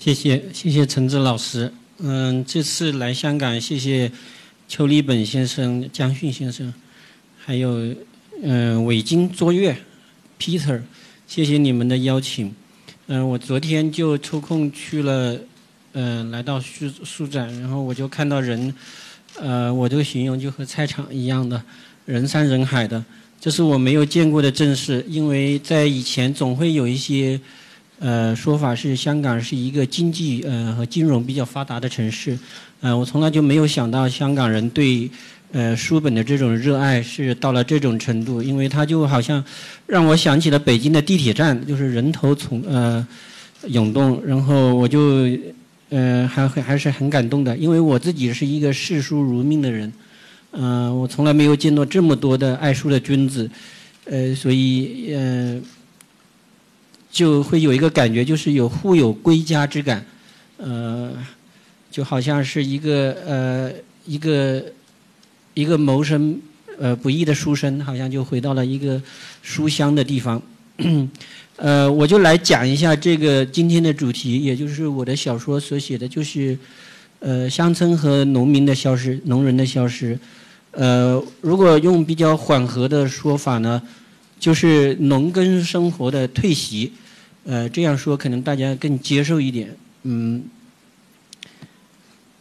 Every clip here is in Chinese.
谢谢谢谢陈志老师。嗯，这次来香港，谢谢邱立本先生、江迅先生，还有嗯伟金、卓越、Peter，谢谢你们的邀请。嗯，我昨天就抽空去了，嗯，来到书书展，然后我就看到人，呃，我这个形容就和菜场一样的，人山人海的，这是我没有见过的阵势，因为在以前总会有一些。呃，说法是香港是一个经济呃和金融比较发达的城市，呃，我从来就没有想到香港人对呃书本的这种热爱是到了这种程度，因为它就好像让我想起了北京的地铁站，就是人头从呃涌动，然后我就呃还还是很感动的，因为我自己是一个视书如命的人，嗯，我从来没有见到这么多的爱书的君子，呃，所以呃。就会有一个感觉，就是有互有归家之感，呃，就好像是一个呃一个一个谋生呃不易的书生，好像就回到了一个书香的地方。呃，我就来讲一下这个今天的主题，也就是我的小说所写的就是呃乡村和农民的消失，农人的消失。呃，如果用比较缓和的说法呢？就是农耕生活的退席，呃，这样说可能大家更接受一点。嗯，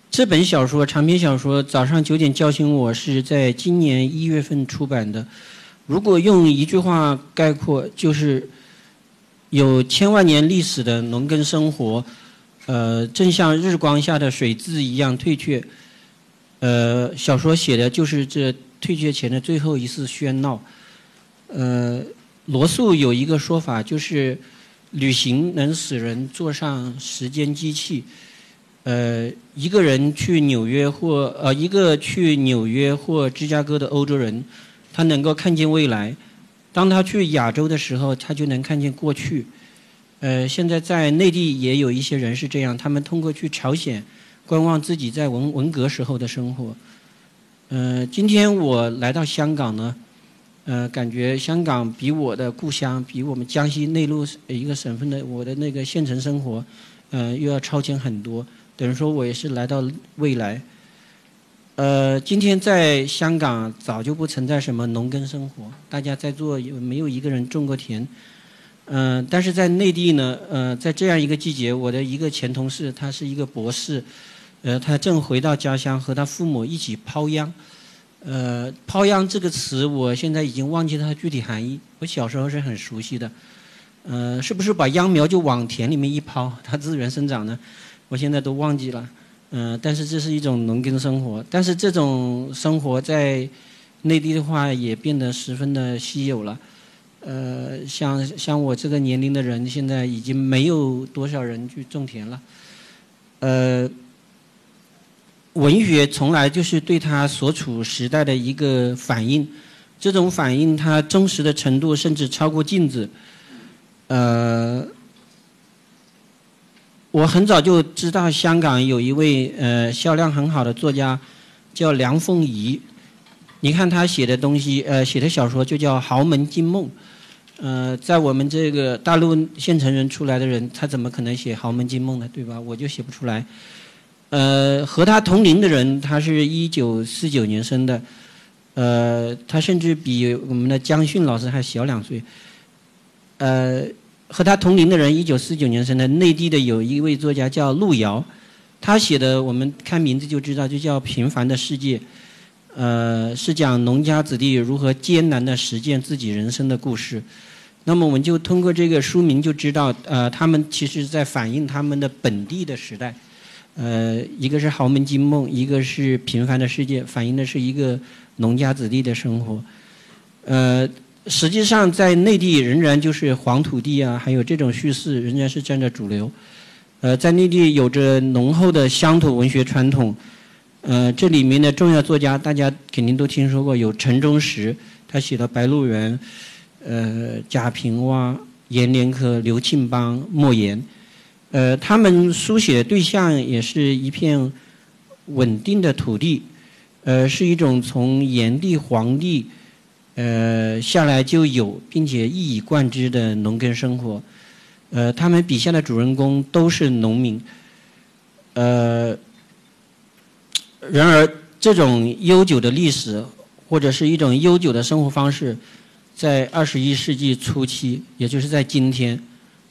这本小说长篇小说《早上九点叫醒我》是在今年一月份出版的。如果用一句话概括，就是有千万年历史的农耕生活，呃，正像日光下的水渍一样退却。呃，小说写的就是这退却前的最后一次喧闹。呃，罗素有一个说法，就是旅行能使人坐上时间机器。呃，一个人去纽约或呃一个去纽约或芝加哥的欧洲人，他能够看见未来；当他去亚洲的时候，他就能看见过去。呃，现在在内地也有一些人是这样，他们通过去朝鲜观望自己在文文革时候的生活。呃，今天我来到香港呢。呃，感觉香港比我的故乡，比我们江西内陆一个省份的我的那个县城生活，呃，又要超前很多。等于说我也是来到未来。呃，今天在香港早就不存在什么农耕生活，大家在座有没有一个人种过田？嗯，但是在内地呢，呃，在这样一个季节，我的一个前同事，他是一个博士，呃，他正回到家乡和他父母一起抛秧。呃，抛秧这个词，我现在已经忘记它具体含义。我小时候是很熟悉的，呃，是不是把秧苗就往田里面一抛，它自然生长呢？我现在都忘记了。嗯，但是这是一种农耕生活，但是这种生活在内地的话也变得十分的稀有了。呃，像像我这个年龄的人，现在已经没有多少人去种田了。呃。文学从来就是对他所处时代的一个反应，这种反应它真实的程度甚至超过镜子。呃，我很早就知道香港有一位呃销量很好的作家，叫梁凤仪。你看他写的东西，呃，写的小说就叫《豪门惊梦》。呃，在我们这个大陆县城人出来的人，他怎么可能写《豪门惊梦》呢？对吧？我就写不出来。呃，和他同龄的人，他是一九四九年生的，呃，他甚至比我们的江迅老师还小两岁。呃，和他同龄的人，一九四九年生的，内地的有一位作家叫路遥，他写的我们看名字就知道，就叫《平凡的世界》，呃，是讲农家子弟如何艰难的实践自己人生的故事。那么我们就通过这个书名就知道，呃，他们其实在反映他们的本地的时代。呃，一个是豪门惊梦，一个是平凡的世界，反映的是一个农家子弟的生活。呃，实际上在内地仍然就是黄土地啊，还有这种叙事仍然是占着主流。呃，在内地有着浓厚的乡土文学传统。呃，这里面的重要作家大家肯定都听说过，有陈忠实，他写的《白鹿原》，呃，贾平凹、阎连科、刘庆邦、莫言。呃，他们书写对象也是一片稳定的土地，呃，是一种从炎帝、黄帝，呃下来就有并且一以贯之的农耕生活。呃，他们笔下的主人公都是农民，呃，然而这种悠久的历史或者是一种悠久的生活方式，在二十一世纪初期，也就是在今天，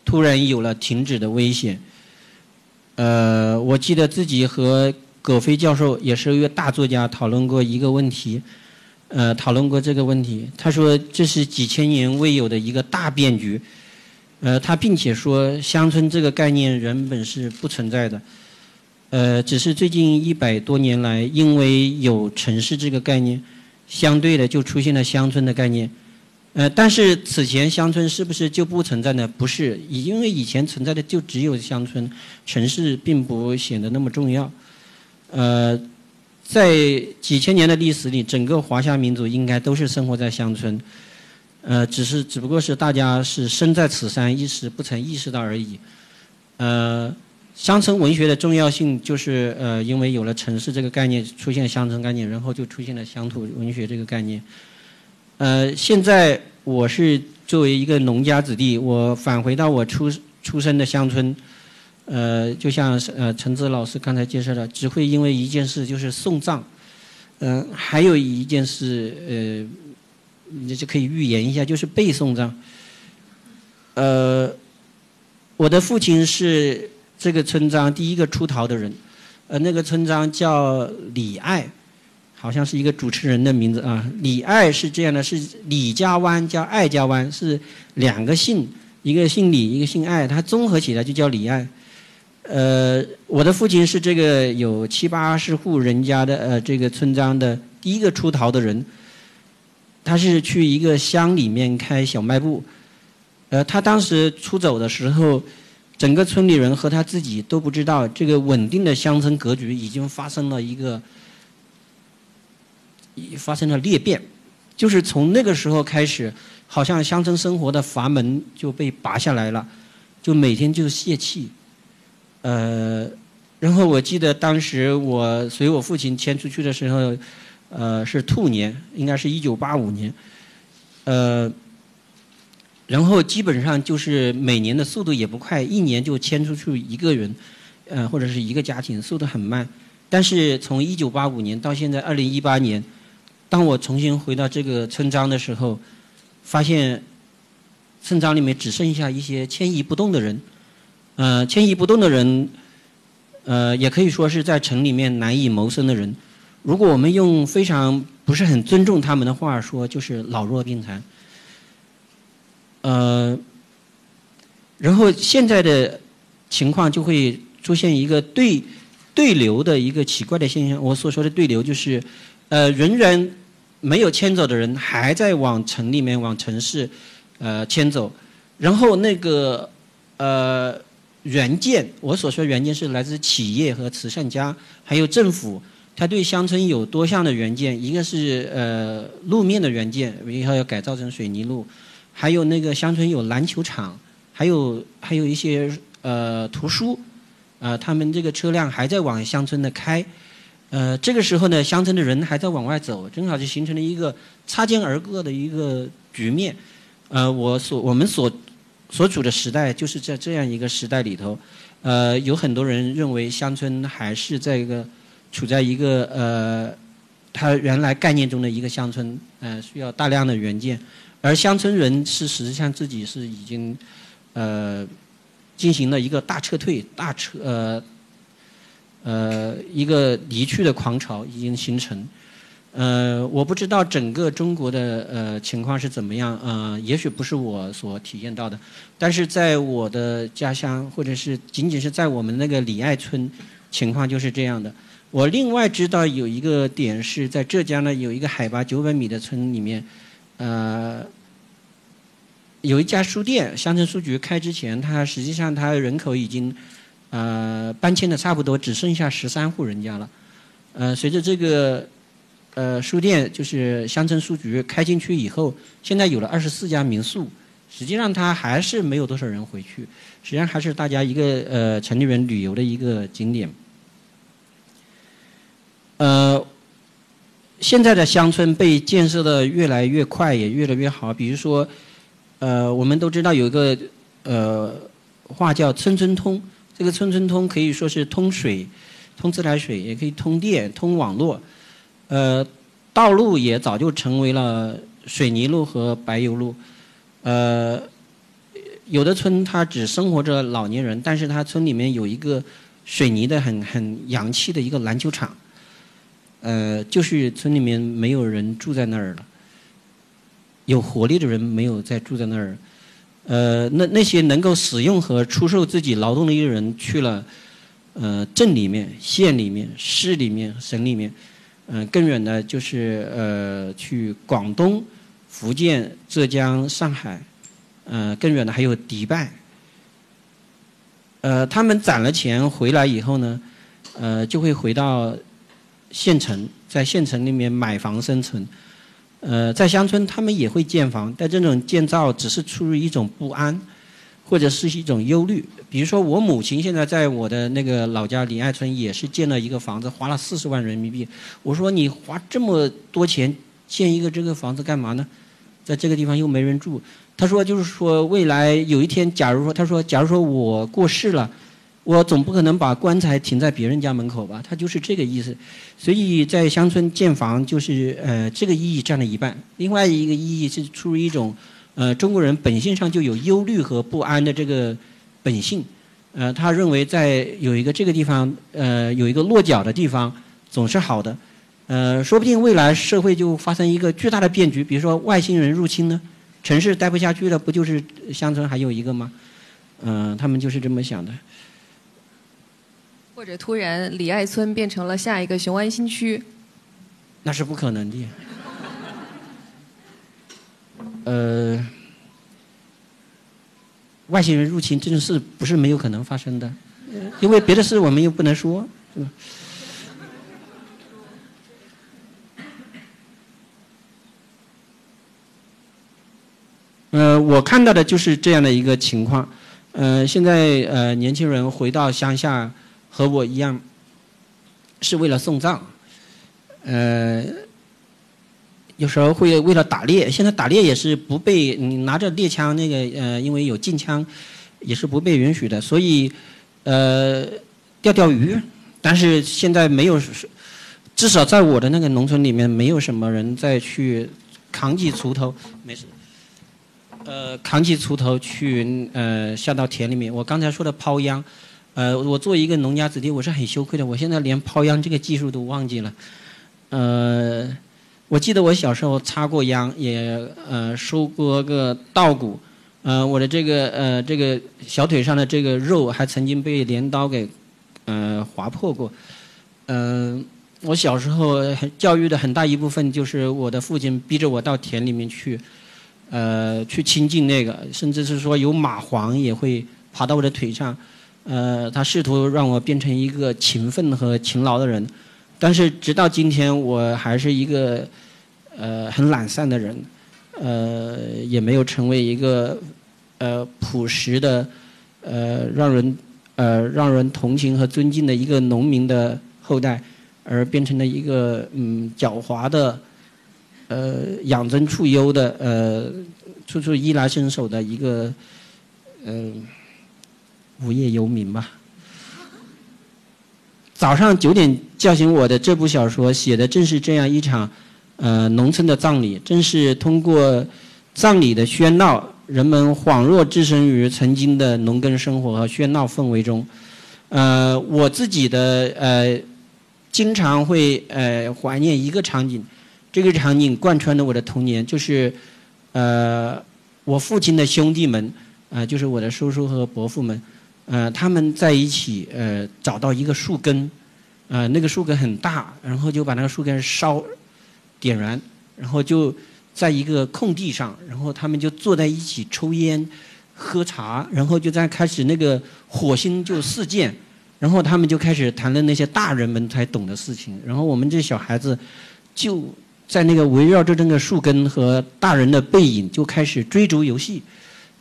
突然有了停止的危险。呃，我记得自己和葛飞教授也是一个大作家讨论过一个问题。呃，讨论过这个问题。他说这是几千年未有的一个大变局。呃，他并且说乡村这个概念原本是不存在的。呃，只是最近一百多年来，因为有城市这个概念，相对的就出现了乡村的概念。呃，但是此前乡村是不是就不存在呢？不是，因为以前存在的就只有乡村，城市并不显得那么重要。呃。在几千年的历史里，整个华夏民族应该都是生活在乡村，呃，只是只不过是大家是身在此山，一时不曾意识到而已。呃，乡村文学的重要性就是呃，因为有了城市这个概念，出现乡村概念，然后就出现了乡土文学这个概念。呃，现在我是作为一个农家子弟，我返回到我出出生的乡村。呃，就像呃陈子老师刚才介绍的，只会因为一件事就是送葬，嗯，还有一件事，呃，你就可以预言一下，就是被送葬。呃，我的父亲是这个村庄第一个出逃的人，呃，那个村庄叫李爱，好像是一个主持人的名字啊。李爱是这样的，是李家湾加爱家湾，是两个姓，一个姓李，一个姓爱，他综合起来就叫李爱。呃，我的父亲是这个有七八十户人家的呃这个村庄的第一个出逃的人，他是去一个乡里面开小卖部，呃，他当时出走的时候，整个村里人和他自己都不知道，这个稳定的乡村格局已经发生了一个发生了裂变，就是从那个时候开始，好像乡村生活的阀门就被拔下来了，就每天就泄气。呃，然后我记得当时我随我父亲迁出去的时候，呃，是兔年，应该是一九八五年，呃，然后基本上就是每年的速度也不快，一年就迁出去一个人，呃，或者是一个家庭，速度很慢。但是从一九八五年到现在二零一八年，当我重新回到这个村庄的时候，发现村庄里面只剩下一些迁移不动的人。呃，迁移不动的人，呃，也可以说是在城里面难以谋生的人。如果我们用非常不是很尊重他们的话说，就是老弱病残。呃，然后现在的情况就会出现一个对对流的一个奇怪的现象。我所说的对流就是，呃，仍然没有迁走的人还在往城里面、往城市呃迁走，然后那个呃。原件，我所说原件是来自企业和慈善家，还有政府。他对乡村有多项的原件，一个是呃路面的原件，以后要改造成水泥路；还有那个乡村有篮球场，还有还有一些呃图书，啊，他们这个车辆还在往乡村的开。呃，这个时候呢，乡村的人还在往外走，正好就形成了一个擦肩而过的一个局面。呃，我所我们所。所处的时代就是在这样一个时代里头，呃，有很多人认为乡村还是在一个处在一个呃，它原来概念中的一个乡村，呃，需要大量的原件，而乡村人是实际上自己是已经呃进行了一个大撤退、大撤呃呃一个离去的狂潮已经形成。呃，我不知道整个中国的呃情况是怎么样，呃，也许不是我所体验到的，但是在我的家乡，或者是仅仅是在我们那个李爱村，情况就是这样的。我另外知道有一个点是在浙江呢，有一个海拔九百米的村里面，呃，有一家书店，乡村书局开之前，它实际上它人口已经呃搬迁的差不多，只剩下十三户人家了。呃，随着这个。呃，书店就是乡村书局开进去以后，现在有了二十四家民宿。实际上，它还是没有多少人回去。实际上，还是大家一个呃城里人旅游的一个景点。呃，现在的乡村被建设的越来越快，也越来越好。比如说，呃，我们都知道有一个呃话叫“村村通”。这个“村村通”可以说是通水、通自来水，也可以通电、通网络。呃，道路也早就成为了水泥路和柏油路。呃，有的村它只生活着老年人，但是它村里面有一个水泥的很很洋气的一个篮球场。呃，就是村里面没有人住在那儿了，有活力的人没有再住在那儿。呃，那那些能够使用和出售自己劳动力的人去了，呃，镇里面、县里面、市里面、省里面，嗯，更远的就是呃，去广东、福建、浙江、上海，呃，更远的还有迪拜。呃，他们攒了钱回来以后呢，呃，就会回到。县城在县城里面买房生存，呃，在乡村他们也会建房，但这种建造只是出于一种不安，或者是一种忧虑。比如说，我母亲现在在我的那个老家李爱村也是建了一个房子，花了四十万人民币。我说你花这么多钱建一个这个房子干嘛呢？在这个地方又没人住。他说就是说未来有一天，假如说他说假如说我过世了。我总不可能把棺材停在别人家门口吧？他就是这个意思，所以在乡村建房就是呃这个意义占了一半，另外一个意义是出于一种呃中国人本性上就有忧虑和不安的这个本性，呃他认为在有一个这个地方呃有一个落脚的地方总是好的，呃说不定未来社会就发生一个巨大的变局，比如说外星人入侵呢，城市待不下去了，不就是乡村还有一个吗？嗯，他们就是这么想的。或者突然李爱村变成了下一个雄安新区，那是不可能的。呃，外星人入侵这种事不是没有可能发生的，因为别的事我们又不能说，是吧？呃，我看到的就是这样的一个情况。呃，现在呃，年轻人回到乡下。和我一样，是为了送葬，呃，有时候会为了打猎。现在打猎也是不被你拿着猎枪，那个呃，因为有禁枪，也是不被允许的。所以，呃，钓钓鱼。但是现在没有，至少在我的那个农村里面，没有什么人再去扛起锄头，没事。呃，扛起锄头去呃下到田里面。我刚才说的抛秧。呃，我作为一个农家子弟，我是很羞愧的。我现在连抛秧这个技术都忘记了。呃，我记得我小时候插过秧，也呃收过个稻谷。呃，我的这个呃这个小腿上的这个肉还曾经被镰刀给呃划破过。嗯，我小时候教育的很大一部分就是我的父亲逼着我到田里面去，呃，去亲近那个，甚至是说有蚂蟥也会爬到我的腿上。呃，他试图让我变成一个勤奋和勤劳的人，但是直到今天，我还是一个呃很懒散的人，呃，也没有成为一个呃朴实的呃让人呃让人同情和尊敬的一个农民的后代，而变成了一个嗯狡猾的呃养尊处优的呃处处衣来伸手的一个嗯。无业游民吧。早上九点叫醒我的这部小说，写的正是这样一场，呃，农村的葬礼。正是通过葬礼的喧闹，人们恍若置身于曾经的农耕生活和喧闹氛围中。呃，我自己的呃，经常会呃怀念一个场景，这个场景贯穿了我的童年，就是呃，我父亲的兄弟们，啊，就是我的叔叔和伯父们。呃，他们在一起，呃，找到一个树根，呃，那个树根很大，然后就把那个树根烧，点燃，然后就在一个空地上，然后他们就坐在一起抽烟、喝茶，然后就在开始那个火星就四溅，然后他们就开始谈论那些大人们才懂的事情，然后我们这小孩子就在那个围绕着那个树根和大人的背影就开始追逐游戏，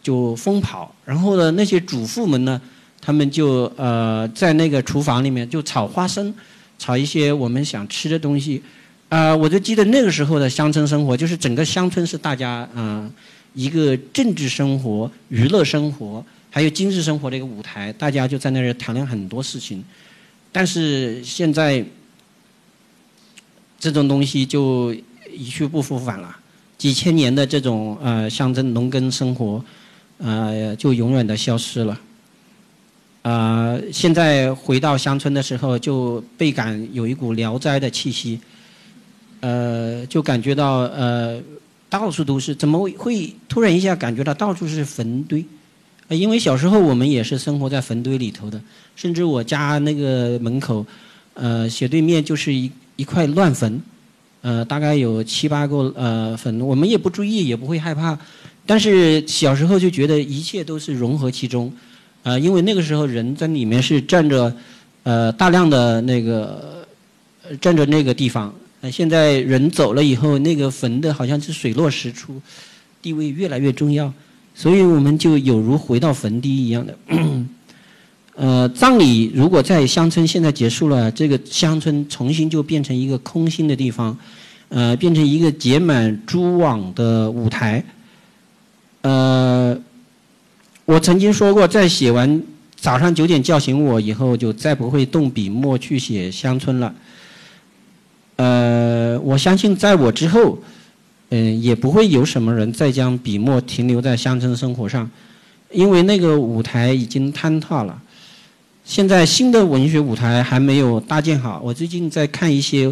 就疯跑，然后呢，那些主妇们呢？他们就呃在那个厨房里面就炒花生，炒一些我们想吃的东西，啊，我就记得那个时候的乡村生活，就是整个乡村是大家啊一个政治生活、娱乐生活，还。有精致生活的一个舞台，大家就在那儿谈论很多事情。但是现在这种东西就一去不复返了，几千年的这种呃乡镇农耕生活，呃就永远的消失了。呃，现在回到乡村的时候，就倍感有一股聊斋的气息。呃，就感觉到呃，到处都是，怎么会突然一下感觉到到处是坟堆？因为小时候我们也是生活在坟堆里头的，甚至我家那个门口，呃，斜对面就是一一块乱坟，呃，大概有七八个呃坟，我们也不注意，也不会害怕，但是小时候就觉得一切都是融合其中，呃，因为那个时候人在里面是占着呃大量的那个占着那个地方。呃，现在人走了以后，那个坟的好像是水落石出，地位越来越重要，所以我们就有如回到坟地一样的。呃，葬礼如果在乡村现在结束了，这个乡村重新就变成一个空心的地方，呃，变成一个结满蛛网的舞台。呃，我曾经说过，在写完早上九点叫醒我以后，就再不会动笔墨去写乡村了。呃，我相信在我之后，嗯，也不会有什么人再将笔墨停留在乡村生活上，因为那个舞台已经坍塌了。现在新的文学舞台还没有搭建好。我最近在看一些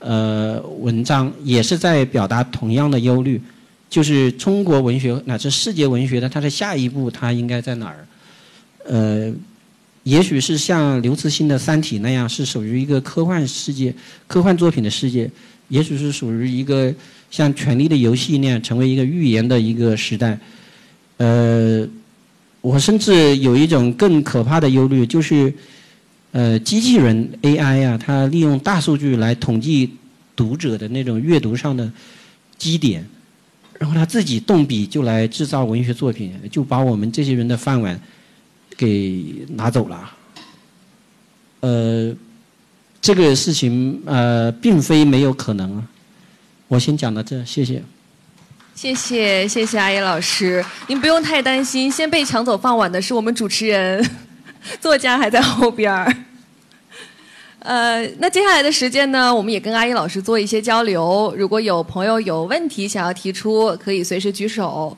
呃文章，也是在表达同样的忧虑，就是中国文学乃至世界文学的它的下一步，它应该在哪儿？呃。也许是像刘慈欣的《三体》那样，是属于一个科幻世界、科幻作品的世界；也许是属于一个像《权力的游戏》那样，成为一个预言的一个时代。呃，我甚至有一种更可怕的忧虑，就是，呃，机器人 AI 呀，它利用大数据来统计读者的那种阅读上的基点，然后他自己动笔就来制造文学作品，就把我们这些人的饭碗。给拿走了，呃，这个事情呃，并非没有可能啊。我先讲到这，谢谢。谢谢谢谢阿野老师，您不用太担心，先被抢走饭碗的是我们主持人，作家还在后边儿。呃，那接下来的时间呢，我们也跟阿野老师做一些交流。如果有朋友有问题想要提出，可以随时举手。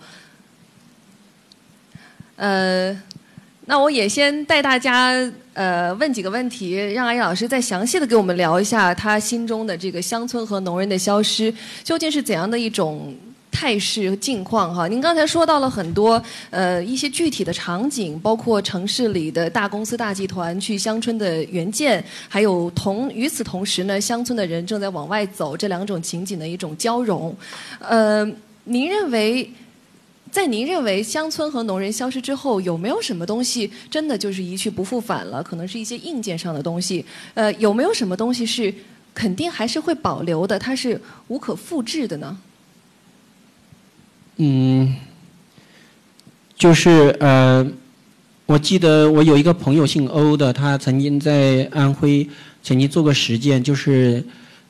呃。那我也先带大家呃问几个问题，让阿姨老师再详细的给我们聊一下他心中的这个乡村和农人的消失究竟是怎样的一种态势和境况哈。您刚才说到了很多呃一些具体的场景，包括城市里的大公司大集团去乡村的援建，还有同与此同时呢，乡村的人正在往外走，这两种情景的一种交融。呃，您认为？在您认为乡村和农人消失之后，有没有什么东西真的就是一去不复返了？可能是一些硬件上的东西。呃，有没有什么东西是肯定还是会保留的？它是无可复制的呢？嗯，就是呃，我记得我有一个朋友姓欧的，他曾经在安徽曾经做过实践，就是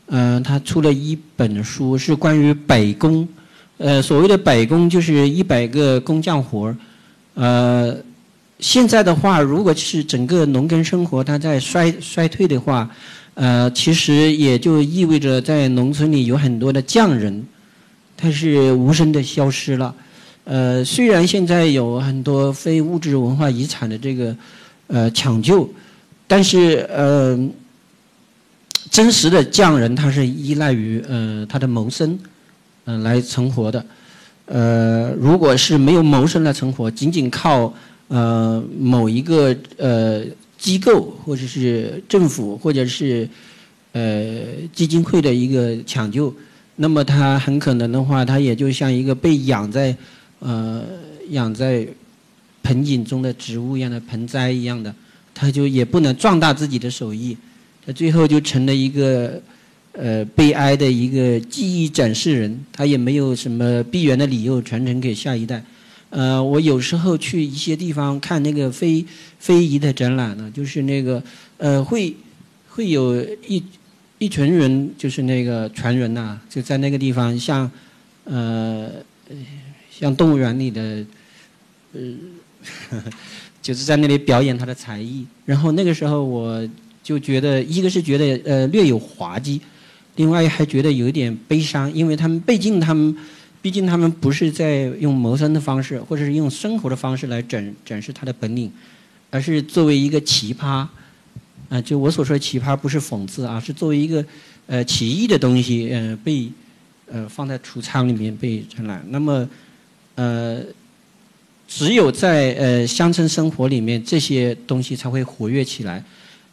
嗯，他出了一本书，是关于北工。呃，所谓的百工就是一百个工匠活儿，呃，现在的话，如果是整个农耕生活它在衰衰退的话，呃，其实也就意味着在农村里有很多的匠人，他是无声的消失了。呃，虽然现在有很多非物质文化遗产的这个呃抢救，但是呃，真实的匠人他是依赖于呃他的谋生。嗯，来存活的，呃，如果是没有谋生来存活，仅仅靠呃某一个呃机构或者是政府或者是呃基金会的一个抢救，那么他很可能的话，他也就像一个被养在呃养在盆景中的植物一样的盆栽一样的，他就也不能壮大自己的手艺，他最后就成了一个。呃，悲哀的一个记忆展示人，他也没有什么必然的理由传承给下一代。呃，我有时候去一些地方看那个非非遗的展览呢，就是那个呃，会会有一一群人，就是那个传人呐，就在那个地方，像呃像动物园里的呃 就是在那里表演他的才艺。然后那个时候我就觉得，一个是觉得呃略有滑稽，另外还觉得有一点悲伤，因为他们毕竟他们毕竟他们不是在用谋生的方式，或者是用生活的方式来展展示他的本领，而是作为一个奇葩。啊，就我所说的奇葩不是讽刺啊，是作为一个呃奇异的东西，呃被呃放在橱仓里面被展览。那么呃，只有在呃乡村生活里面，这些东西才会活跃起来。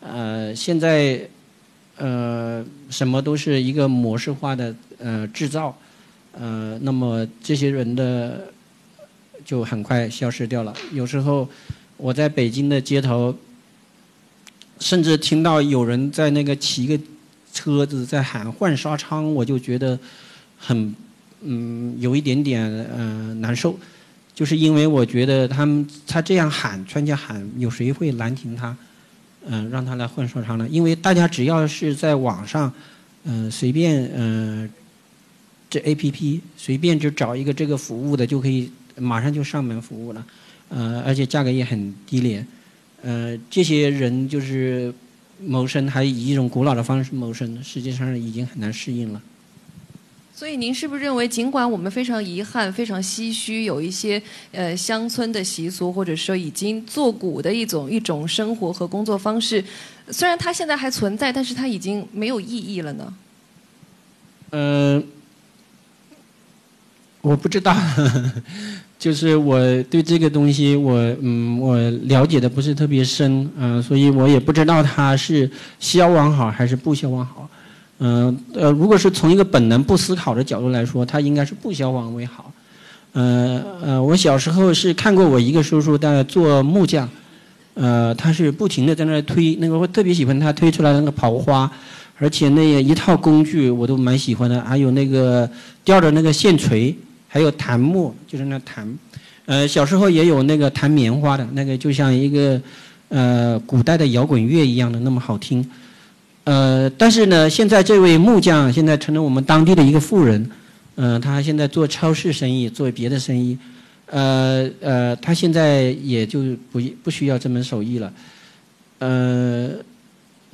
呃，现在呃什么都是一个模式化的呃制造，呃，那么这些人的就很快消失掉了。有时候我在北京的街头。甚至听到有人在那个骑个车子在喊换纱窗，我就觉得很嗯有一点点呃难受，就是因为我觉得他们他这样喊，专家喊，有谁会拦停他？嗯，让他来换纱窗呢？因为大家只要是在网上，嗯，随便嗯这 A P P 随便就找一个这个服务的，就可以马上就上门服务了，呃，而且价格也很低廉。呃，这些人就是谋生，还以一种古老的方式谋生，实际上已经很难适应了。所以，您是不是认为，尽管我们非常遗憾、非常唏嘘，有一些呃乡村的习俗，或者说已经作古的一种一种生活和工作方式，虽然它现在还存在，但是它已经没有意义了呢？呃，我不知道。就是我对这个东西，我嗯，我了解的不是特别深，嗯，所以我也不知道它是消亡好还是不消亡好，嗯呃，如果是从一个本能不思考的角度来说，它应该是不消亡为好，呃呃，我小时候是看过我一个叔叔在做木匠，呃，他是不停的在那推，那个我特别喜欢他推出来的那个刨花，而且那一套工具我都蛮喜欢的，还有那个吊着那个线锤。还有檀木，就是那檀，呃，小时候也有那个弹棉花的那个，就像一个呃古代的摇滚乐一样的那么好听，呃，但是呢，现在这位木匠现在成了我们当地的一个富人，嗯，他现在做超市生意，做别的生意，呃呃，他现在也就不不需要这门手艺了，呃。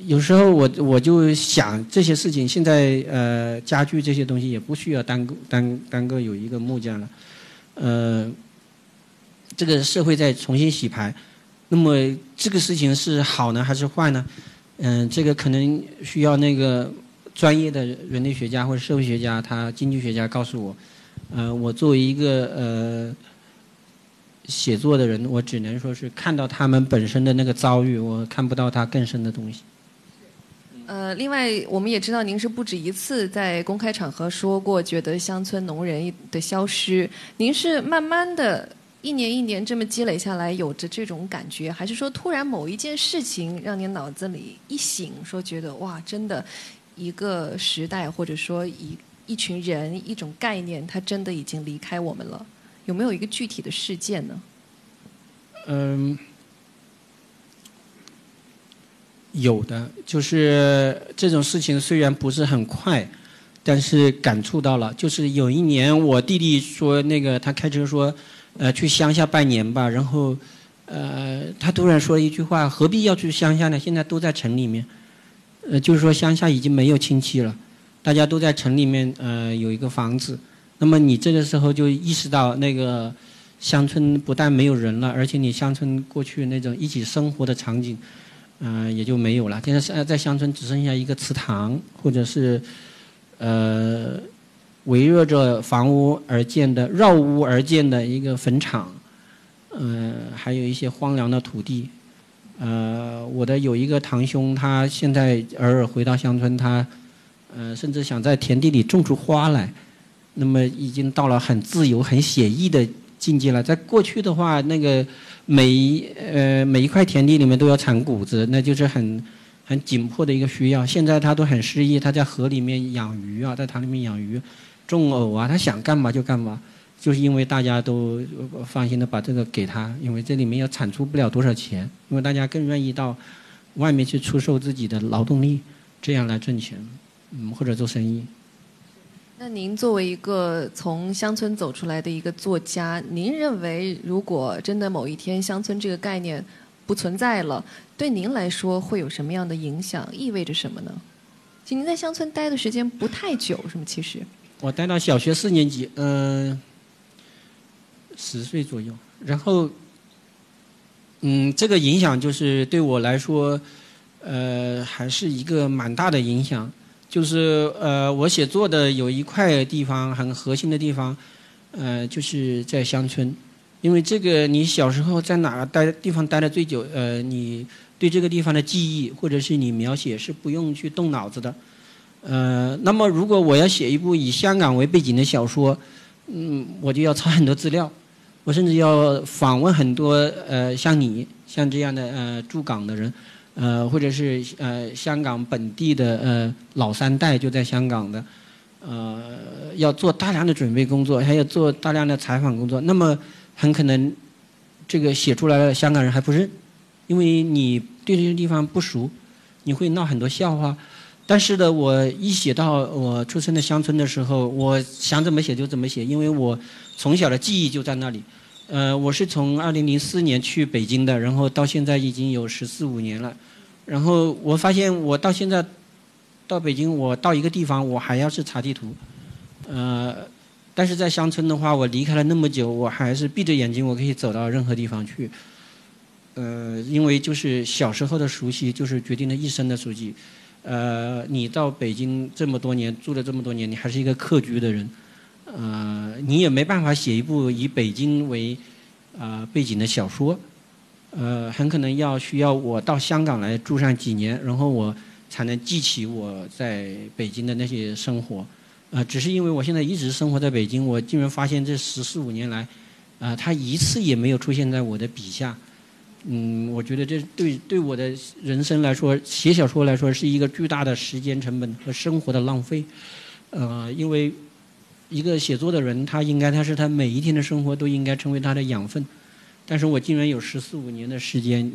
有时候我我就想这些事情，现在呃家具这些东西也不需要单单单个有一个木匠了，呃，这个社会在重新洗牌，那么这个事情是好呢还是坏呢？嗯，这个可能需要那个专业的人类学家或者社会学家，他经济学家告诉我，呃，我作为一个呃写作的人，我只能说是看到他们本身的那个遭遇，我看不到他更深的东西。呃，另外，我们也知道您是不止一次在公开场合说过，觉得乡村农人的消失，您是慢慢的一年一年这么积累下来，有着这种感觉，还是说突然某一件事情让您脑子里一醒，说觉得哇，真的，一个时代或者说一一群人一种概念，它真的已经离开我们了？有没有一个具体的事件呢？嗯。有的，就是这种事情虽然不是很快，但是感触到了。就是有一年，我弟弟说那个他开车说，呃，去乡下拜年吧。然后，呃，他突然说一句话：何必要去乡下呢？现在都在城里面。呃，就是说乡下已经没有亲戚了，大家都在城里面，呃，有一个房子。那么你这个时候就意识到，那个乡村不但没有人了，而且你乡村过去那种一起生活的场景。嗯，也就没有了。现在在在乡村只剩下一个祠堂，或者是，呃，围绕着房屋而建的绕屋而建的一个坟场，嗯，还有一些荒凉的土地。呃，我的有一个堂兄，他现在偶尔回到乡村，他，呃，甚至想在田地里种出花来。那么，已经到了很自由、很写意的境界了。在过去的话，那个。每呃每一块田地里面都要产谷子，那就是很很紧迫的一个需要。现在他都很失意，他在河里面养鱼啊，在塘里面养鱼、种藕啊，他想干嘛就干嘛，就是因为大家都放心的把这个给他，因为这里面要产出不了多少钱，因为大家更愿意到外面去出售自己的劳动力，这样来挣钱，嗯，或者做生意。那您作为一个从乡村走出来的一个作家，您认为如果真的某一天乡村这个概念不存在了，对您来说会有什么样的影响？意味着什么呢？其实您在乡村待的时间不太久，是吗？其实我待到小学四年级，嗯、十岁左右，然后，嗯，这个影响就是对我来说，呃，还是一个蛮大的影响。就是呃，我写作的有一块地方很核心的地方，呃，就是在乡村，因为这个你小时候在哪个待地方待的最久，呃，你对这个地方的记忆或者是你描写是不用去动脑子的。呃，那么如果我要写一部以香港为背景的小说，嗯，我就要查很多资料，我甚至要访问很多呃像你像这样的呃驻港的人，呃或者是呃香港本地的呃老三代就在香港的，呃要做大量的准备工作，还要做大量的采访工作，那么很可能这个写出来的香港人还不认，因为你对这些地方不熟，你会闹很多笑话。但是呢，我一写到我出生的乡村的时候，我想怎么写就怎么写，因为我从小的记忆就在那里。呃，我是从二零零四年去北京的，然后到现在已经有十四五年了。然后我发现，我到现在到北京，我到一个地方，我还要是查地图。呃，但是在乡村的话，我离开了那么久，我还是闭着眼睛，我可以走到任何地方去。呃，因为就是小时候的熟悉，就是决定了一生的熟悉。呃，你到北京这么多年，住了这么多年，你还是一个客居的人，呃，你也没办法写一部以北京为呃、背景的小说，呃，很可能要需要我到香港来住上几年，然后我才能记起我在北京的那些生活，呃，只是因为我现在一直生活在北京，我竟然发现这十四五年来，啊、他一次也没有出现在我的笔下。嗯，我觉得这对对我的人生来说，写小说来说是一个巨大的时间成本和生活的浪费。呃，因为一个写作的人，他应该他是他每一天的生活都应该成为他的养分，但是我竟然有十四五年的时间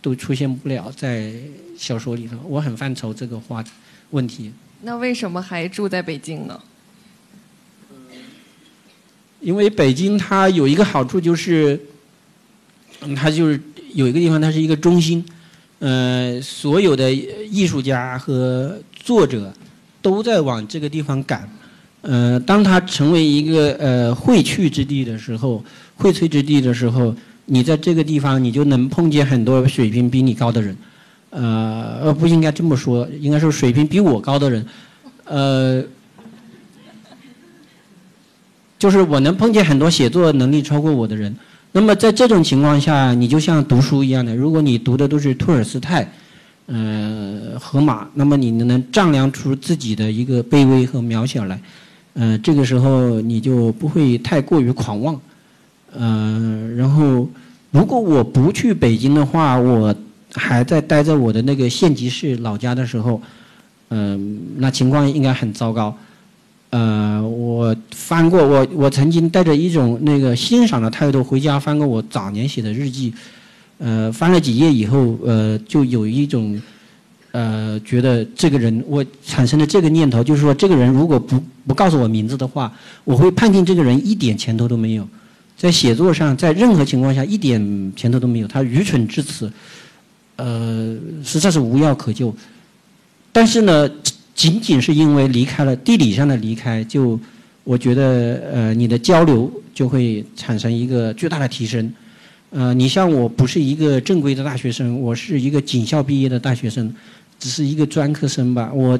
都出现不了在小说里头，我很犯愁这个话问题。那为什么还住在北京呢？因为北京它有一个好处就是，嗯，它就是有一个地方它是一个中心，呃，所有的艺术家和作者都在往这个地方赶，呃，当它成为一个呃汇聚之地的时候，荟萃之地的时候，你在这个地方你就能碰见很多水平比你高的人，呃，呃，不应该这么说，应该说水平比我高的人，呃。就是我能碰见很多写作能力超过我的人。那么在这种情况下，你就像读书一样的，如果你读的都是托尔斯泰、呃荷马，那么你能能丈量出自己的一个卑微和渺小来。呃，这个时候你就不会太过于狂妄。呃，然后如果我不去北京的话，我还在待在我的那个县级市老家的时候，嗯、那情况应该很糟糕。呃，我翻过我我曾经带着一种那个欣赏的态度回家翻过我早年写的日记，呃，翻了几页以后，呃，就有一种呃觉得这个人我产生了这个念头，就是说这个人如果不不告诉我名字的话，我会判定这个人一点前途都没有，在写作上，在任何情况下一点前途都没有，他愚蠢至此，呃，实在是无药可救。但是呢，仅仅是因为离开了地理上的离开，就我觉得呃，你的交流就会产生一个巨大的提升。呃，你像我不是一个正规的大学生，我是一个警校毕业的大学生，只是一个专科生吧。我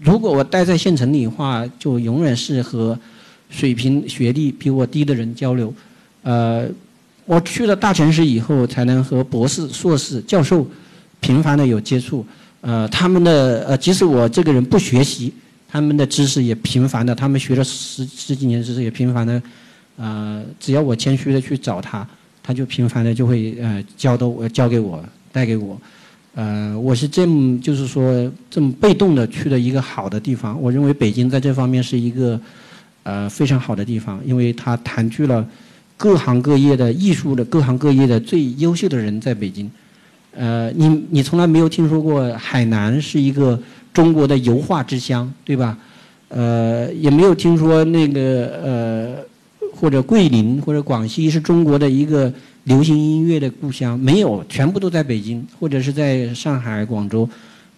如果我待在县城里的话，就永远是和水平学历比我低的人交流。呃，我去了大城市以后，才能和博士、硕士、教授频繁的有接触。呃，他们的呃，即使我这个人不学习，他们的知识也频繁的，他们学了十十几年知识也频繁的，呃，只要我谦虚的去找他，他就频繁的就会呃教的我教给我带给我，呃，我是这么就是说这么被动的去了一个好的地方，我认为北京在这方面是一个呃非常好的地方，因为它谈聚了各行各业的艺术的各行各业的最优秀的人在北京。呃，你你从来没有听说过海南是一个中国的油画之乡，对吧？呃，也没有听说那个呃，或者桂林或者广西是中国的一个流行音乐的故乡，没有，全部都在北京或者是在上海、广州。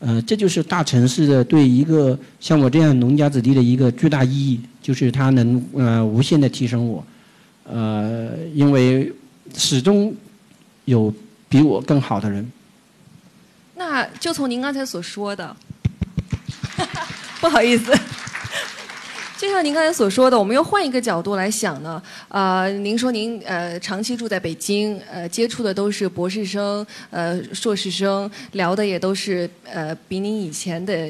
呃，这就是大城市的对一个像我这样农家子弟的一个巨大意义，就是它能呃无限的提升我。呃，因为始终有比我更好的人。那就从您刚才所说的，不好意思，就像您刚才所说的，我们又换一个角度来想呢。呃，您说您呃长期住在北京，呃接触的都是博士生、呃硕士生，聊的也都是呃比您以前的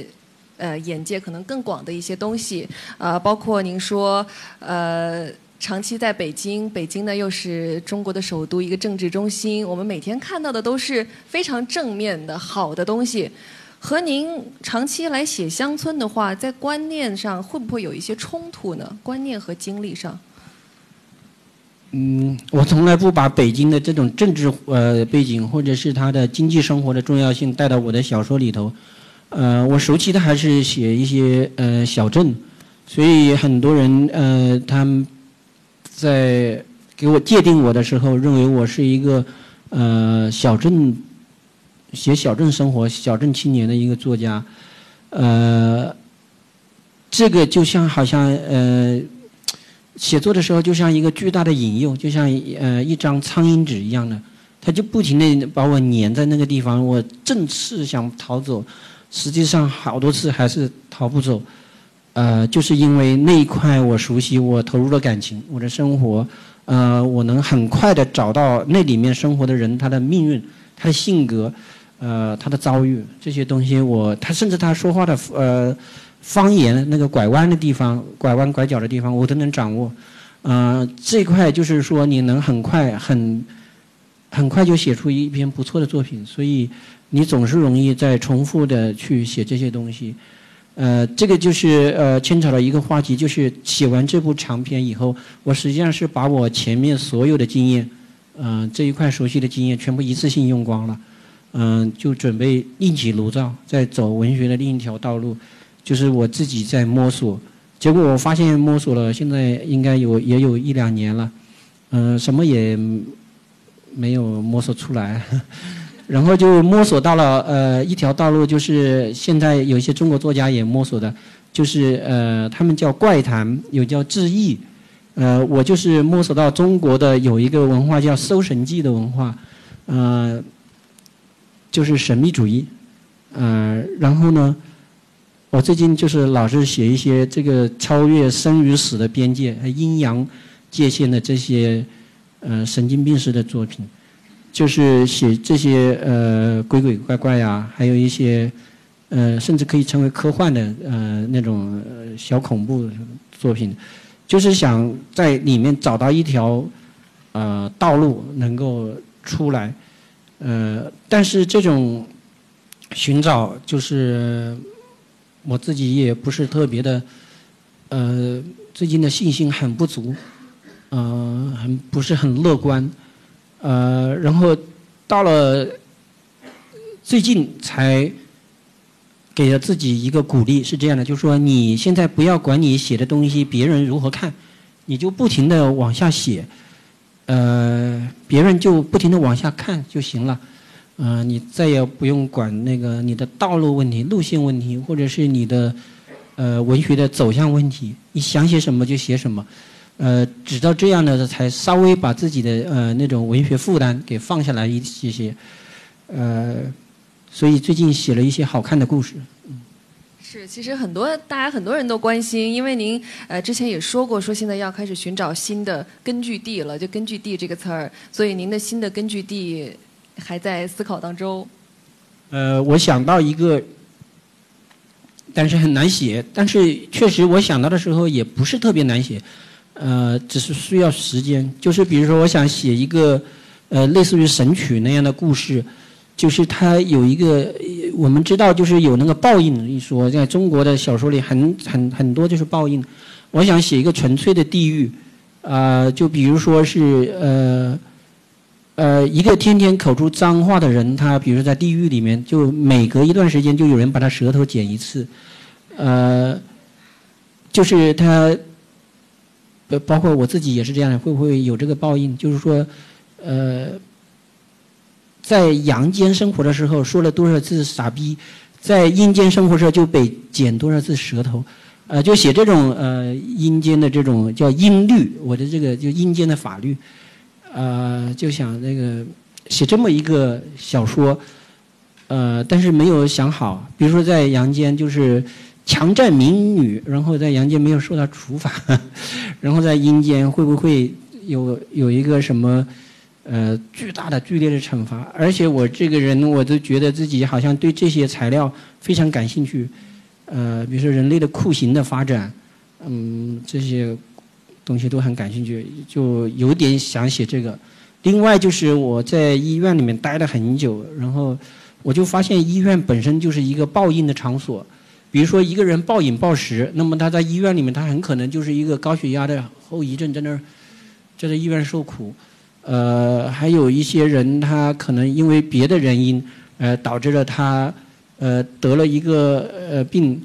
呃眼界可能更广的一些东西。呃，包括您说呃。长期在北京，北京呢又是中国的首都，一个政治中心。我们每天看到的都是非常正面的好的东西，和您长期来写乡村的话，在观念上会不会有一些冲突呢？观念和经历上？嗯，我从来不把北京的这种政治呃背景，或者是它的经济生活的重要性带到我的小说里头。呃，我熟悉的还是写一些呃小镇，所以很多人呃他们。在给我界定我的时候，认为我是一个呃小镇写小镇生活、小镇青年的一个作家，呃，这个就像好像呃写作的时候就像一个巨大的引诱，就像呃一张苍蝇纸一样的，他就不停的把我粘在那个地方，我正是想逃走，实际上好多次还是逃不走。呃，就是因为那一块我熟悉，我投入了感情，我的生活，呃，我能很快的找到那里面生活的人，他的命运，他的性格，呃，他的遭遇这些东西，我他甚至他说话的呃方言，那个拐弯的地方，拐弯拐角的地方，我都能掌握。呃，这块就是说你能很快很很快就写出一篇不错的作品，所以你总是容易在重复的去写这些东西。呃，这个就是呃牵扯了一个话题，就是写完这部长篇以后，我实际上是把我前面所有的经验，嗯，这一块熟悉的经验全部一次性用光了，嗯，就准备另起炉灶，在走文学的另一条道路，就是我自己在摸索，结果我发现摸索了，现在应该有也有一两年了，嗯，什么也没有摸索出来。然后就摸索到了呃一条道路，就是现在有一些中国作家也摸索的，就是呃他们叫怪谈，有叫志异，呃我就是摸索到中国的有一个文化叫搜神记的文化，呃就是神秘主义，呃然后呢，我最近就是老是写一些这个超越生与死的边界、阴阳界限的这些呃神经病式的作品。就是写这些呃鬼鬼怪怪呀，还有一些呃甚至可以称为科幻的呃那种小恐怖作品，就是想在里面找到一条呃道路能够出来，呃但是这种寻找就是我自己也不是特别的呃最近的信心很不足，呃很不是很乐观。呃，然后到了最近才给了自己一个鼓励，是这样的，就是说你现在不要管你写的东西别人如何看，你就不停的往下写，呃，别人就不停的往下看就行了，嗯，你再也不用管那个你的道路问题、路线问题，或者是你的呃文学的走向问题，你想写什么就写什么。呃，直到这样的才稍微把自己的呃那种文学负担给放下来一些些，呃，所以最近写了一些好看的故事。是，其实很多大家很多人都关心，因为您呃之前也说过，说现在要开始寻找新的根据地了，就根据地这个词儿，所以您的新的根据地还在思考当中。呃，我想到一个，但是很难写，但是确实我想到的时候也不是特别难写。呃，只是需要时间。就是比如说，我想写一个，呃，类似于神曲那样的故事，就是它有一个，我们知道就是有那个报应一说，在中国的小说里很很很多就是报应。我想写一个纯粹的地狱，啊，就比如说是呃，呃，一个天天口出脏话的人，他比如在地狱里面，就每隔一段时间就有人把他舌头剪一次，呃。就是他，包括我自己也是这样的，会不会有这个报应？就是说，呃，在阳间生活的时候说了多少次傻逼，在阴间生活时候就被剪多少次舌头，呃，就写这种呃阴间的这种叫阴律，我的这个就阴间的法律，呃，就想那个写这么一个小说，呃，但是没有想好，比如说在阳间就是。强占民女，然后在阳间没有受到处罚，然后在阴间会不会有有一个什么呃巨大的剧烈的惩罚？而且我这个人我都觉得自己好像对这些材料非常感兴趣，呃，比如说人类的酷刑的发展，嗯，这些东西都很感兴趣，就有点想写这个。另外就是我在医院里面待了很久，然后我就发现医院本身就是一个报应的场所。比如说一个人暴饮暴食，那么他在医院里面，他很可能就是一个高血压的后遗症，在那儿，在医院受苦。呃，还有一些人，他可能因为别的原因，呃，导致了他，呃，得了一个呃病，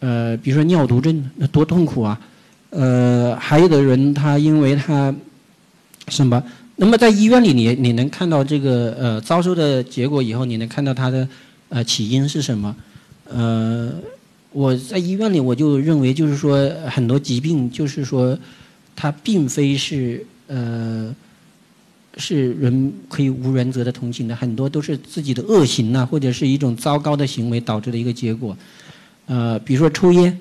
呃，比如说尿毒症，那多痛苦啊。呃，还有的人，他因为他什么？那么在医院里，你你能看到这个呃遭受的结果以后，你能看到他的呃起因是什么？呃。我在医院里，我就认为，就是说，很多疾病，就是说，它并非是呃，是人可以无原则的同情的，很多都是自己的恶行呐，或者是一种糟糕的行为导致的一个结果。呃，比如说抽烟，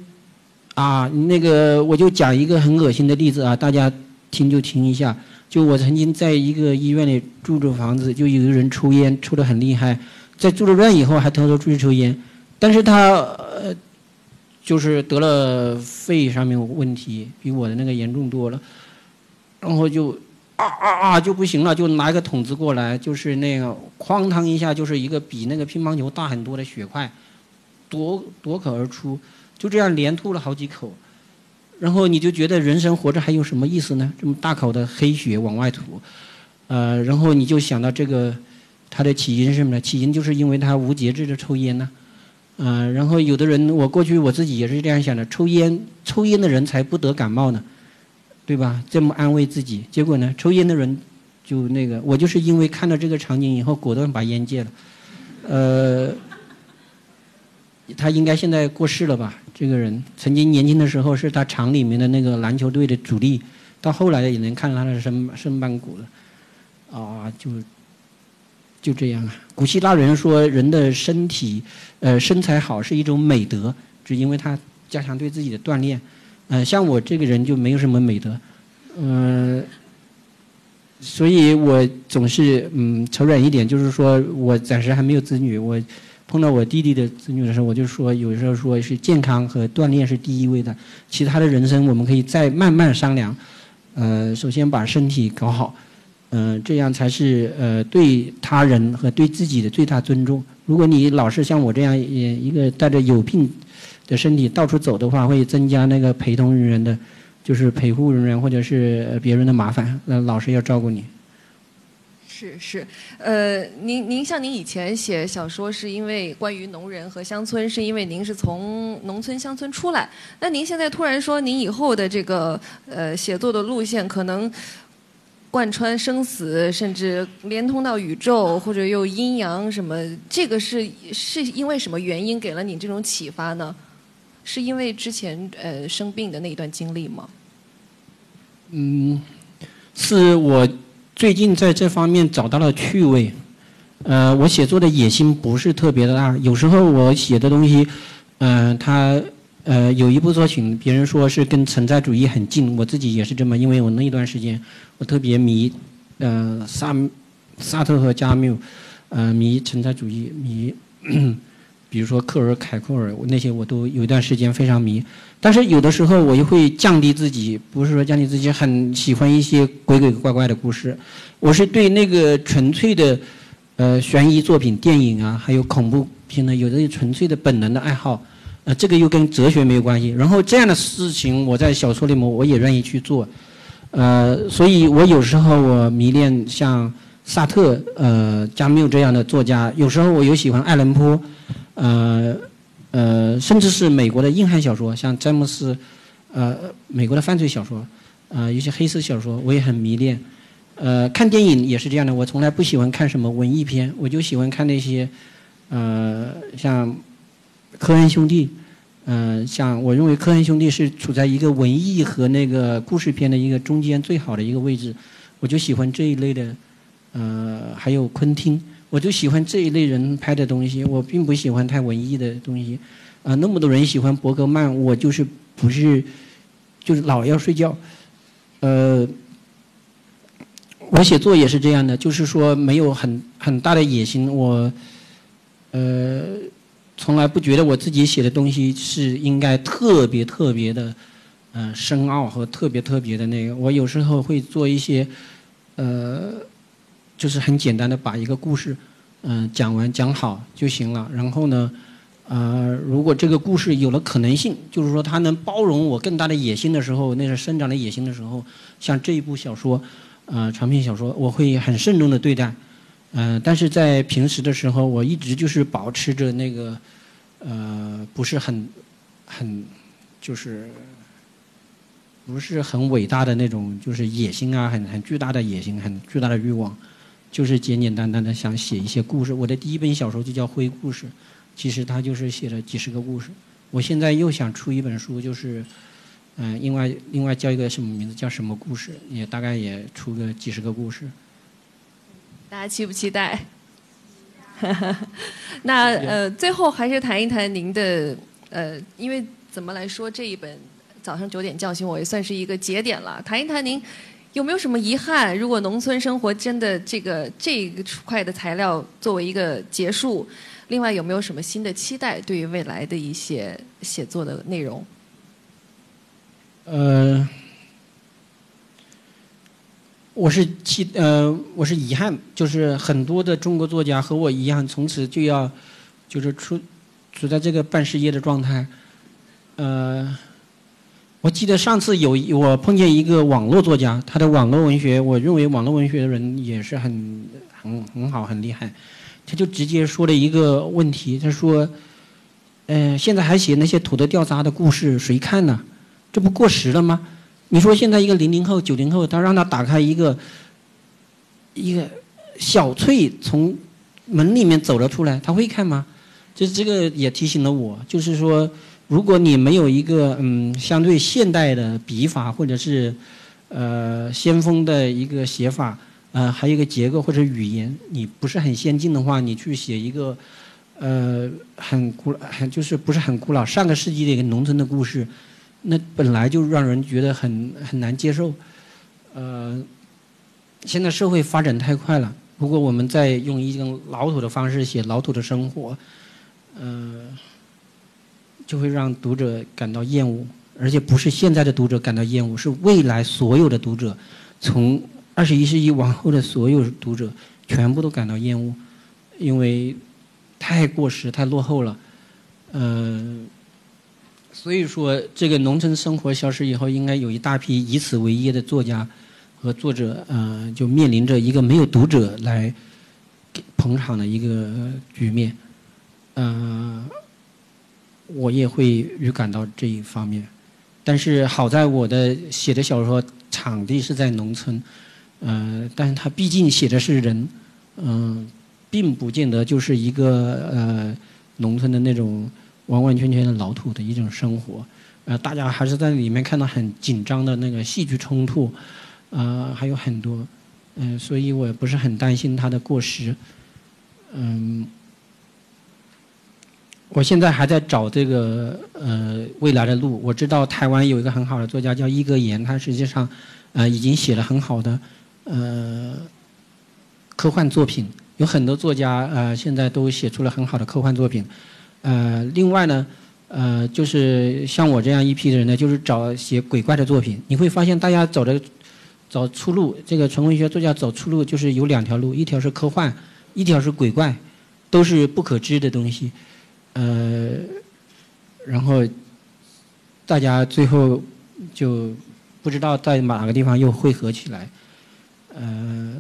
啊，那个我就讲一个很恶心的例子啊，大家听就听一下。就我曾经在一个医院里住着房子，就有一个人抽烟，抽得很厉害，在住了院以后还偷偷出去抽烟，但是他呃。就是得了肺上面问题，比我的那个严重多了，然后就啊啊啊就不行了，就拿一个桶子过来，就是那个哐当一下，就是一个比那个乒乓球大很多的血块夺夺口而出，就这样连吐了好几口，然后你就觉得人生活着还有什么意思呢？这么大口的黑血往外吐，呃，然后你就想到这个它的起因是什么呢？起因就是因为他无节制的抽烟呢。呃，然后有的人，我过去我自己也是这样想的，抽烟抽烟的人才不得感冒呢，对吧？这么安慰自己，结果呢，抽烟的人就那个，我就是因为看到这个场景以后，果断把烟戒了。呃，他应该现在过世了吧？这个人曾经年轻的时候是他厂里面的那个篮球队的主力，到后来也能看到他的身身板骨了，啊，就。就这样啊，古希腊人说人的身体，呃，身材好是一种美德，只因为他加强对自己的锻炼。呃，像我这个人就没有什么美德，嗯，所以我总是嗯丑忍一点，就是说我暂时还没有子女，我碰到我弟弟的子女的时候，我就说有时候说是健康和锻炼是第一位的，其他的人生我们可以再慢慢商量。呃，首先把身体搞好。嗯，这样才是呃对他人和对自己的最大尊重。如果你老是像我这样也一个带着有病的身体到处走的话，会增加那个陪同人员的，就是陪护人员或者是别人的麻烦。那老师要照顾你。是是，呃，您您像您以前写小说是因为关于农人和乡村，是因为您是从农村乡村出来。那您现在突然说您以后的这个呃写作的路线可能。贯穿生死，甚至连通到宇宙，或者又阴阳什么，这个是是因为什么原因给了你这种启发呢？是因为之前呃生病的那一段经历吗？嗯，是我最近在这方面找到了趣味。呃，我写作的野心不是特别的大，有时候我写的东西，嗯，他。呃，有一部作品，别人说是跟存在主义很近，我自己也是这么，因为我那一段时间，我特别迷，呃，萨萨特和加缪，呃，迷存在主义，迷，比如说克尔凯库尔那些，我都有一段时间非常迷。但是有的时候我又会降低自己，不是说降低自己，很喜欢一些鬼鬼怪怪的故事。我是对那个纯粹的，呃，悬疑作品、电影啊，还有恐怖片呢，有着纯粹的本能的爱好。呃，这个又跟哲学没有关系。然后这样的事情，我在小说里面我也愿意去做。呃，所以我有时候我迷恋像萨特、呃加缪这样的作家，有时候我又喜欢爱伦坡，呃呃，甚至是美国的硬汉小说，像詹姆斯呃，美国的犯罪小说，呃，一些黑色小说我也很迷恋。呃，看电影也是这样的，我从来不喜欢看什么文艺片，我就喜欢看那些，呃，像科恩兄弟，嗯，像我认为科恩兄弟是处在一个文艺和那个故事片的一个中间最好的一个位置，我就喜欢这一类的，呃，还有昆汀，我就喜欢这一类人拍的东西，我并不喜欢太文艺的东西，啊，那么多人喜欢伯格曼，我就是不是，就是老要睡觉，呃。我写作也是这样的，就是说没有很很大的野心，我，呃，从来不觉得我自己写的东西是应该特别特别的，呃，深奥和特别特别的那个。我有时候会做一些，呃，就是很简单的把一个故事，嗯，讲完讲好就行了。然后呢，呃，如果这个故事有了可能性，就是说它能包容我更大的野心的时候，那是生长的野心的时候，像这一部小说。呃，长篇小说我会很慎重的对待，嗯，但是在平时的时候，我一直就是保持着那个，呃，不是很，很，就是，不是很伟大的那种，就是野心啊，很很巨大的野心，很巨大的欲望，就是简简单单的想写一些故事。我的第一本小说就叫《灰故事》，其实它就是写了几十个故事。我现在又想出一本书，就是。嗯，另外另外叫一个什么名字？叫什么故事？也大概也出个几十个故事。大家期不期待？那呃，最后还是谈一谈您的呃，因为怎么来说这一本早上九点叫醒我也算是一个节点了。谈一谈您有没有什么遗憾？如果农村生活真的这个这个块的材料作为一个结束，另外有没有什么新的期待？对于未来的一些写作的内容？呃，我是期呃，我是遗憾，就是很多的中国作家和我一样，从此就要就是处处在这个半失业的状态。呃，我记得上次有一我碰见一个网络作家，他的网络文学，我认为网络文学的人也是很很很好很厉害，他就直接说了一个问题，他说：“呃，现在还写那些土的掉渣的故事，谁看呢？”这不过时了吗？你说现在一个零零后、九零后，他让他打开一个一个小翠从门里面走了出来，他会看吗？就这个也提醒了我，就是说，如果你没有一个嗯相对现代的笔法，或者是呃先锋的一个写法，呃还有一个结构或者语言，你不是很先进的话，你去写一个呃很古很就是不是很古老上个世纪的一个农村的故事。那本来就让人觉得很很难接受，呃，现在社会发展太快了，如果我们再用一种老土的方式写老土的生活，呃，就会让读者感到厌恶，而且不是现在的读者感到厌恶，是未来所有的读者，从二十一世纪往后的所有读者全部都感到厌恶，因为太过时、太落后了，呃。所以说，这个农村生活消失以后，应该有一大批以此为业的作家和作者，呃，就面临着一个没有读者来捧场的一个局面。呃，我也会预感到这一方面。但是好在我的写的小说场地是在农村，呃，但是他毕竟写的是人，嗯，并不见得就是一个呃农村的那种。完完全全的老土的一种生活，呃，大家还是在里面看到很紧张的那个戏剧冲突，呃，还有很多，嗯，所以我不是很担心它的过时，嗯，我现在还在找这个呃未来的路。我知道台湾有一个很好的作家叫伊格言，他实际上呃已经写了很好的呃科幻作品，有很多作家呃现在都写出了很好的科幻作品。呃，另外呢，呃，就是像我这样一批的人呢，就是找写鬼怪的作品。你会发现，大家走的找出路，这个纯文学作家走出路就是有两条路，一条是科幻，一条是鬼怪，都是不可知的东西。呃，然后大家最后就不知道在哪个地方又汇合起来。呃，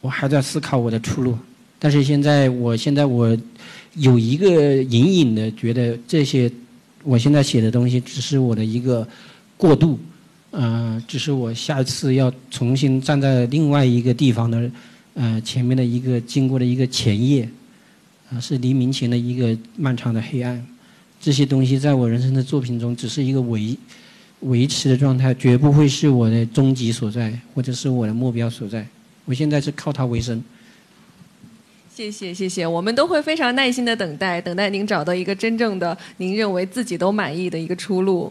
我还在思考我的出路。但是现在，我现在我有一个隐隐的觉得，这些我现在写的东西只是我的一个过渡，呃，只是我下一次要重新站在另外一个地方的，呃，前面的一个经过的一个前夜，啊，是黎明前的一个漫长的黑暗。这些东西在我人生的作品中只是一个维维持的状态，绝不会是我的终极所在，或者是我的目标所在。我现在是靠它为生。谢谢谢谢，我们都会非常耐心的等待，等待您找到一个真正的您认为自己都满意的一个出路。